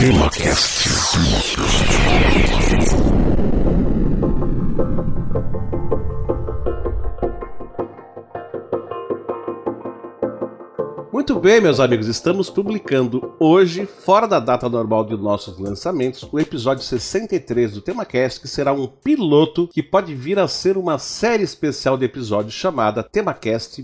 TemaCast. Muito bem, meus amigos, estamos publicando hoje, fora da data normal de nossos lançamentos, o episódio 63 do TemaCast, que será um piloto que pode vir a ser uma série especial de episódios chamada TemaCast.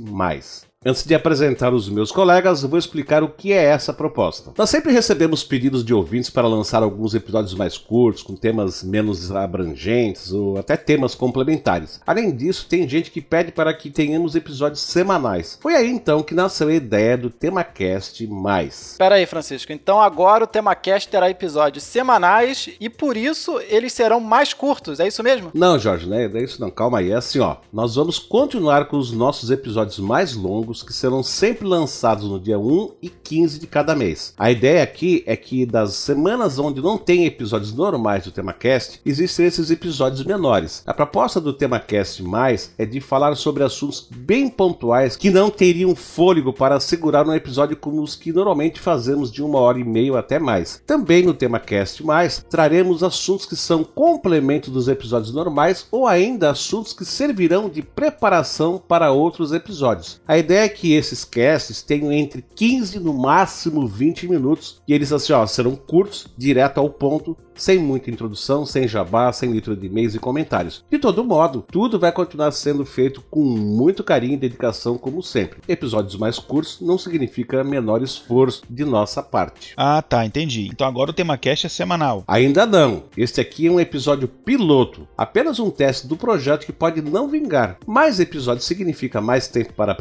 Antes de apresentar os meus colegas, vou explicar o que é essa proposta. Nós sempre recebemos pedidos de ouvintes para lançar alguns episódios mais curtos, com temas menos abrangentes ou até temas complementares. Além disso, tem gente que pede para que tenhamos episódios semanais. Foi aí então que nasceu a ideia do TemaCast Mais. Espera aí, Francisco. Então agora o TemaCast terá episódios semanais e por isso eles serão mais curtos, é isso mesmo? Não, Jorge, não é isso não. Calma aí. É assim, ó. Nós vamos continuar com os nossos episódios mais longos que serão sempre lançados no dia 1 e 15 de cada mês. A ideia aqui é que das semanas onde não tem episódios normais do TemaCast, existem esses episódios menores. A proposta do TemaCast mais é de falar sobre assuntos bem pontuais que não teriam fôlego para segurar um episódio como os que normalmente fazemos de uma hora e meia até mais. Também no TemaCast mais traremos assuntos que são complemento dos episódios normais ou ainda assuntos que servirão de preparação para outros episódios. A ideia é que esses casts tenham entre 15 no máximo 20 minutos e eles assim, ó, serão curtos, direto ao ponto, sem muita introdução, sem jabá, sem litro de e-mails e comentários. De todo modo, tudo vai continuar sendo feito com muito carinho e dedicação, como sempre. Episódios mais curtos não significa menor esforço de nossa parte. Ah, tá, entendi. Então agora o tema cast é semanal. Ainda não. Este aqui é um episódio piloto, apenas um teste do projeto que pode não vingar. Mais episódios significa mais tempo para a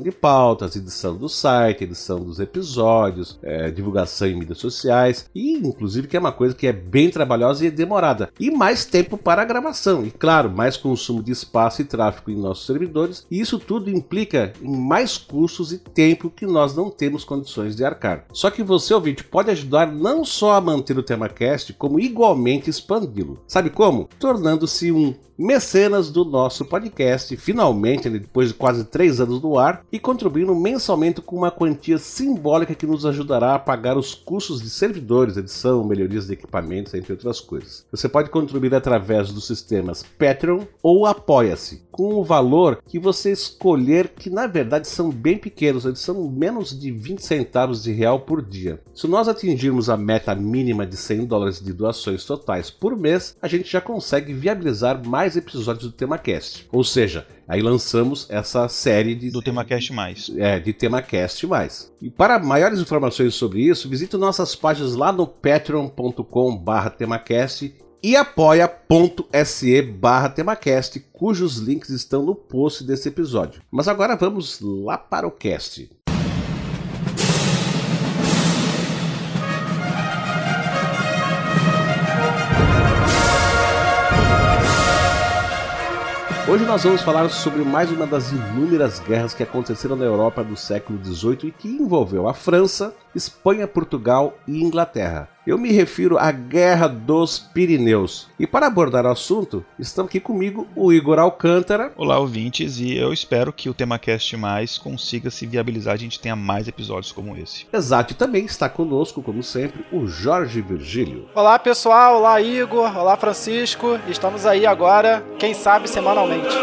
de pautas, edição do site, edição dos episódios, é, divulgação em mídias sociais e, inclusive, que é uma coisa que é bem trabalhosa e demorada. E mais tempo para a gravação. E claro, mais consumo de espaço e tráfego em nossos servidores. E isso tudo implica em mais custos e tempo que nós não temos condições de arcar. Só que você, ouvinte, pode ajudar não só a manter o TemaCast, como igualmente expandi-lo. Sabe como? Tornando-se um mecenas do nosso podcast, finalmente, né, depois de quase três anos no ar, e contribuindo mensalmente com uma quantia simbólica que nos ajudará a pagar os custos de servidores, edição, melhorias de equipamentos, entre outras coisas. Você pode contribuir através dos sistemas Patreon ou Apoia-se, com o valor que você escolher, que na verdade são bem pequenos, eles são menos de 20 centavos de real por dia. Se nós atingirmos a meta mínima de 100 dólares de doações totais por mês, a gente já consegue viabilizar mais episódios do TemaCast. Ou seja, aí lançamos essa série de, do TemaCast mais. É, de TemaCast mais. E para maiores informações sobre isso, visite nossas páginas lá no patreon.com/temacast e apoia.se barra temacast, cujos links estão no post desse episódio. Mas agora vamos lá para o cast. Hoje nós vamos falar sobre mais uma das inúmeras guerras que aconteceram na Europa do século XVIII e que envolveu a França, Espanha, Portugal e Inglaterra. Eu me refiro à Guerra dos Pirineus. E para abordar o assunto, estão aqui comigo o Igor Alcântara. Olá, ouvintes, e eu espero que o TemaCast Mais consiga se viabilizar, a gente tenha mais episódios como esse. Exato, e também está conosco, como sempre, o Jorge Virgílio. Olá, pessoal, olá, Igor, olá, Francisco. Estamos aí agora, quem sabe, semanalmente.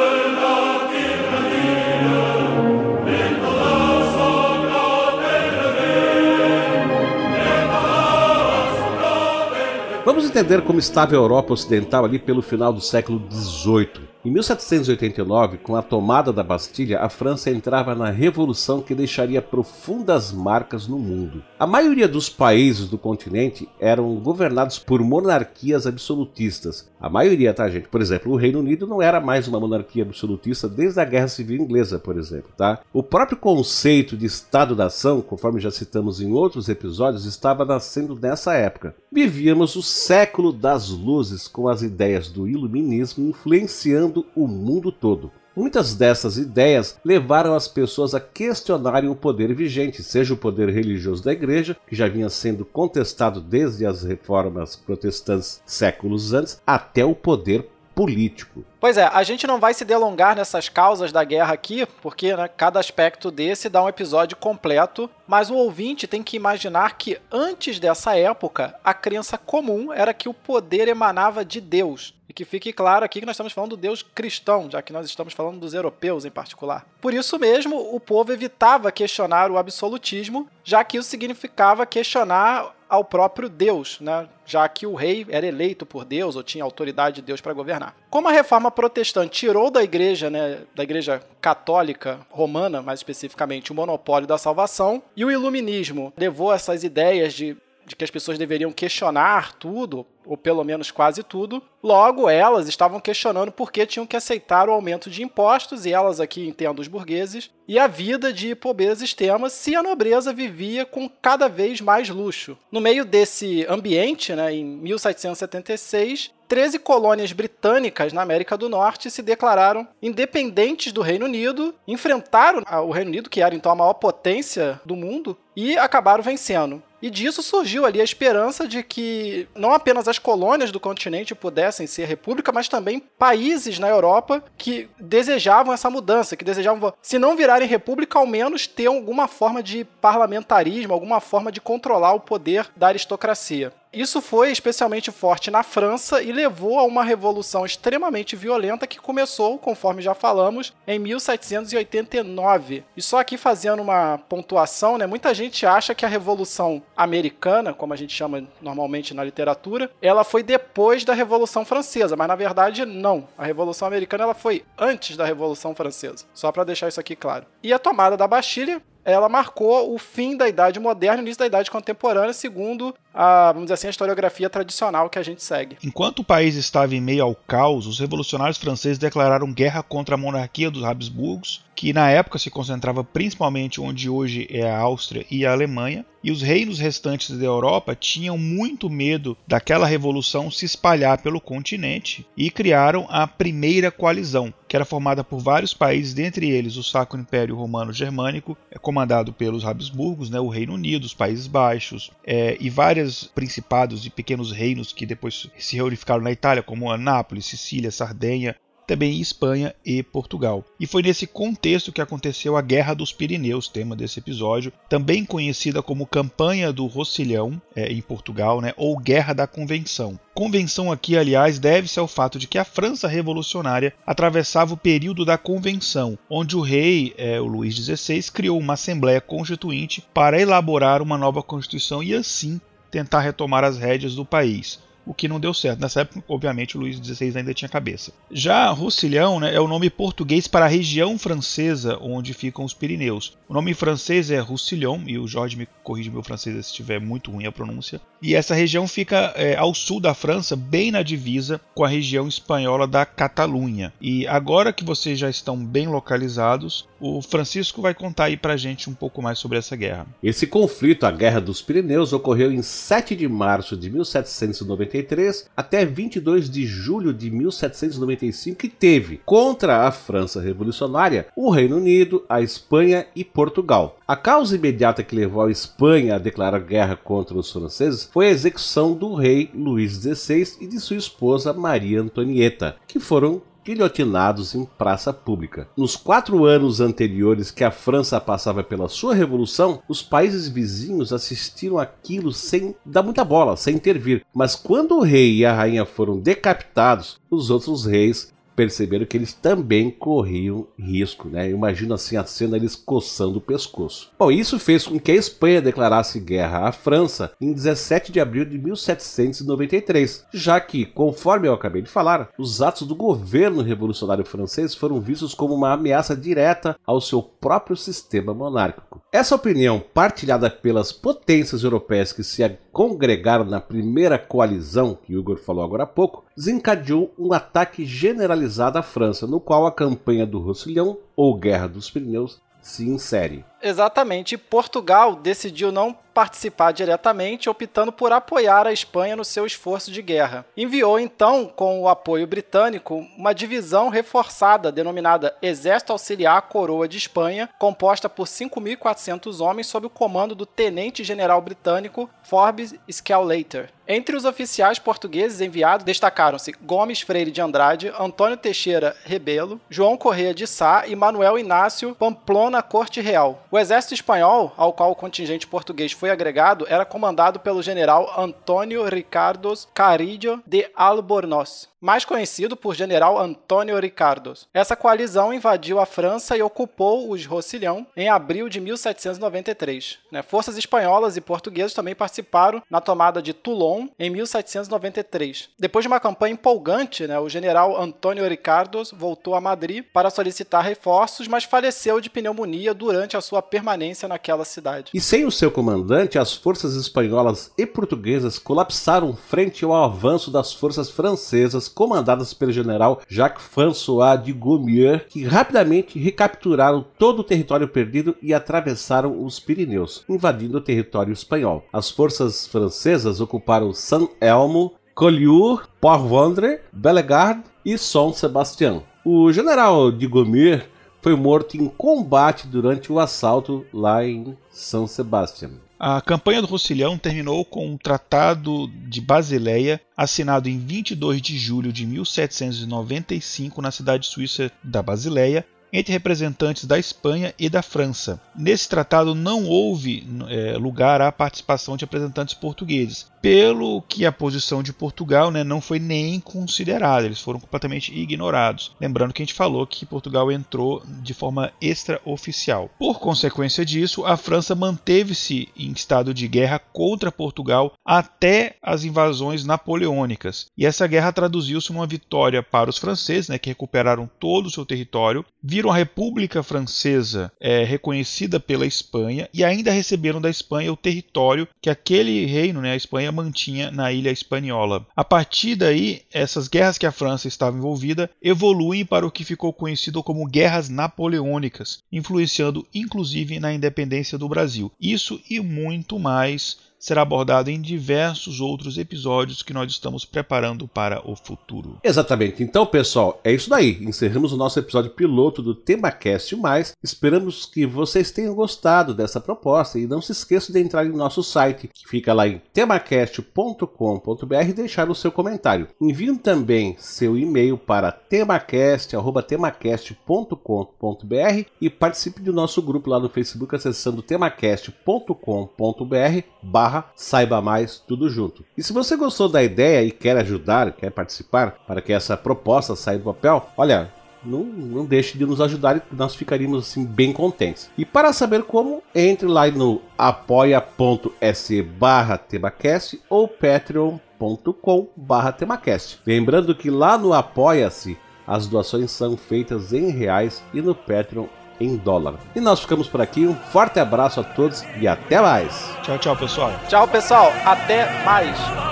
Vamos entender como estava a Europa Ocidental ali pelo final do século XVIII. Em 1789, com a tomada da Bastilha, a França entrava na revolução que deixaria profundas marcas no mundo. A maioria dos países do continente eram governados por monarquias absolutistas. A maioria, tá, gente? Por exemplo, o Reino Unido não era mais uma monarquia absolutista desde a Guerra Civil Inglesa, por exemplo, tá? O próprio conceito de Estado-nação, conforme já citamos em outros episódios, estava nascendo nessa época. Vivíamos o século das luzes com as ideias do iluminismo influenciando o mundo todo. Muitas dessas ideias levaram as pessoas a questionarem o poder vigente, seja o poder religioso da igreja, que já vinha sendo contestado desde as reformas protestantes séculos antes, até o poder político. Pois é, a gente não vai se delongar nessas causas da guerra aqui, porque né, cada aspecto desse dá um episódio completo, mas o ouvinte tem que imaginar que antes dessa época, a crença comum era que o poder emanava de Deus. E que fique claro aqui que nós estamos falando do Deus cristão, já que nós estamos falando dos europeus em particular. Por isso mesmo, o povo evitava questionar o absolutismo, já que isso significava questionar ao próprio Deus, né? já que o rei era eleito por Deus ou tinha autoridade de Deus para governar. Como a reforma protestante tirou da igreja, né, da igreja católica romana, mais especificamente, o monopólio da salvação, e o iluminismo levou essas ideias de de que as pessoas deveriam questionar tudo, ou pelo menos quase tudo. Logo, elas estavam questionando por que tinham que aceitar o aumento de impostos, e elas aqui entendo os burgueses, e a vida de pobreza extrema se a nobreza vivia com cada vez mais luxo. No meio desse ambiente, né, em 1776, 13 colônias britânicas na América do Norte se declararam independentes do Reino Unido, enfrentaram o Reino Unido, que era então a maior potência do mundo, e acabaram vencendo. E disso surgiu ali a esperança de que não apenas as colônias do continente pudessem ser república, mas também países na Europa que desejavam essa mudança, que desejavam, se não virarem república, ao menos ter alguma forma de parlamentarismo, alguma forma de controlar o poder da aristocracia. Isso foi especialmente forte na França e levou a uma revolução extremamente violenta que começou, conforme já falamos, em 1789. E só aqui fazendo uma pontuação, né, muita gente acha que a Revolução Americana, como a gente chama normalmente na literatura, ela foi depois da Revolução Francesa, mas na verdade não. A Revolução Americana ela foi antes da Revolução Francesa. Só para deixar isso aqui claro. E a tomada da Bastilha ela marcou o fim da Idade Moderna e o início da Idade Contemporânea, segundo a, vamos dizer assim, a historiografia tradicional que a gente segue. Enquanto o país estava em meio ao caos, os revolucionários franceses declararam guerra contra a monarquia dos Habsburgos, que na época se concentrava principalmente onde hoje é a Áustria e a Alemanha, e os reinos restantes da Europa tinham muito medo daquela revolução se espalhar pelo continente e criaram a Primeira Coalizão, que era formada por vários países, dentre eles o Sacro Império Romano Germânico, é comandado pelos Habsburgos, né, o Reino Unido, os Países Baixos, é, e vários principados e pequenos reinos que depois se reunificaram na Itália, como Nápoles, Sicília, Sardenha, também Espanha e Portugal. E foi nesse contexto que aconteceu a Guerra dos Pirineus, tema desse episódio, também conhecida como Campanha do Rocilhão é, em Portugal, né, ou Guerra da Convenção. Convenção aqui, aliás, deve-se ao fato de que a França revolucionária atravessava o período da Convenção, onde o rei, é, o Luís XVI, criou uma Assembleia Constituinte para elaborar uma nova Constituição e assim tentar retomar as rédeas do país o que não deu certo. Nessa época, obviamente, o Luís XVI ainda tinha cabeça. Já Roussillon né, é o nome português para a região francesa onde ficam os Pirineus. O nome francês é Roussillon, e o Jorge me corrige meu francês se estiver muito ruim a pronúncia. E essa região fica é, ao sul da França, bem na divisa com a região espanhola da Catalunha. E agora que vocês já estão bem localizados, o Francisco vai contar aí pra gente um pouco mais sobre essa guerra. Esse conflito, a Guerra dos Pirineus, ocorreu em 7 de março de 1793 até 22 de julho de 1795 que teve contra a França Revolucionária o Reino Unido, a Espanha e Portugal. A causa imediata que levou a Espanha a declarar guerra contra os franceses foi a execução do rei Luís XVI e de sua esposa Maria Antonieta, que foram guilhotinados em praça pública. Nos quatro anos anteriores que a França passava pela sua revolução, os países vizinhos assistiram aquilo sem dar muita bola, sem intervir. Mas quando o rei e a rainha foram decapitados, os outros reis perceberam que eles também corriam risco, né? Imagina assim a cena eles coçando o pescoço. Bom, isso fez com que a Espanha declarasse guerra à França em 17 de abril de 1793, já que, conforme eu acabei de falar, os atos do governo revolucionário francês foram vistos como uma ameaça direta ao seu próprio sistema monárquico. Essa opinião, partilhada pelas potências europeias que se congregaram na primeira coalizão, que Igor falou agora há pouco, desencadeou um ataque generalizado à França, no qual a campanha do Roussillon, ou Guerra dos Pirineus, se insere. Exatamente. E Portugal decidiu não participar diretamente, optando por apoiar a Espanha no seu esforço de guerra. Enviou então, com o apoio britânico, uma divisão reforçada denominada Exército Auxiliar Coroa de Espanha, composta por 5.400 homens sob o comando do tenente-general britânico Forbes Scalater. Entre os oficiais portugueses enviados destacaram-se Gomes Freire de Andrade, Antônio Teixeira Rebelo, João Correia de Sá e Manuel Inácio Pamplona Corte Real. O exército espanhol, ao qual o contingente português foi agregado, era comandado pelo general Antônio Ricardos Carillo de Albornoz mais conhecido por General Antônio Ricardos. Essa coalizão invadiu a França e ocupou os Roussillon em abril de 1793. Né? Forças espanholas e portuguesas também participaram na tomada de Toulon em 1793. Depois de uma campanha empolgante, né, o general Antônio Ricardos voltou a Madrid para solicitar reforços, mas faleceu de pneumonia durante a sua permanência naquela cidade. E sem o seu comandante, as forças espanholas e portuguesas colapsaram frente ao avanço das forças francesas comandadas pelo general Jacques-François de Gaumier, que rapidamente recapturaram todo o território perdido e atravessaram os Pirineus, invadindo o território espanhol. As forças francesas ocuparam Saint-Elmo, Collioure, Port-Vendres, Bellegarde e São Sebastião. O general de Gaumier foi morto em combate durante o assalto lá em São Sebastião. A campanha do Roussillon terminou com um Tratado de Basileia, assinado em 22 de julho de 1795 na cidade suíça da Basileia, entre representantes da Espanha e da França. Nesse tratado não houve é, lugar à participação de representantes portugueses, pelo que a posição de Portugal né, não foi nem considerada, eles foram completamente ignorados. Lembrando que a gente falou que Portugal entrou de forma extraoficial. Por consequência disso, a França manteve-se em estado de guerra contra Portugal até as invasões napoleônicas. E essa guerra traduziu-se numa vitória para os franceses, né, que recuperaram todo o seu território, viram a República Francesa é, reconhecida pela Espanha e ainda receberam da Espanha o território que aquele reino, né, a Espanha, mantinha na ilha espanhola. A partir daí, essas guerras que a França estava envolvida evoluem para o que ficou conhecido como guerras napoleônicas, influenciando inclusive na independência do Brasil. Isso e muito mais será abordado em diversos outros episódios que nós estamos preparando para o futuro. Exatamente. Então, pessoal, é isso daí. Encerramos o nosso episódio piloto do TemaCast Mais. Esperamos que vocês tenham gostado dessa proposta e não se esqueçam de entrar em nosso site, que fica lá em temacast.com.br e deixar o seu comentário. Enviem também seu e-mail para temacast@temacast.com.br e participe do nosso grupo lá no Facebook acessando temacast.com.br barra saiba mais tudo junto. E se você gostou da ideia e quer ajudar, quer participar para que essa proposta saia do papel, olha, não, não deixe de nos ajudar e nós ficaríamos assim bem contentes. E para saber como, entre lá no apoia.se barra temacast ou patreon.com barra temacast. Lembrando que lá no Apoia-se as doações são feitas em reais e no Patreon em dólar. E nós ficamos por aqui. Um forte abraço a todos e até mais. Tchau, tchau, pessoal. Tchau, pessoal. Até mais.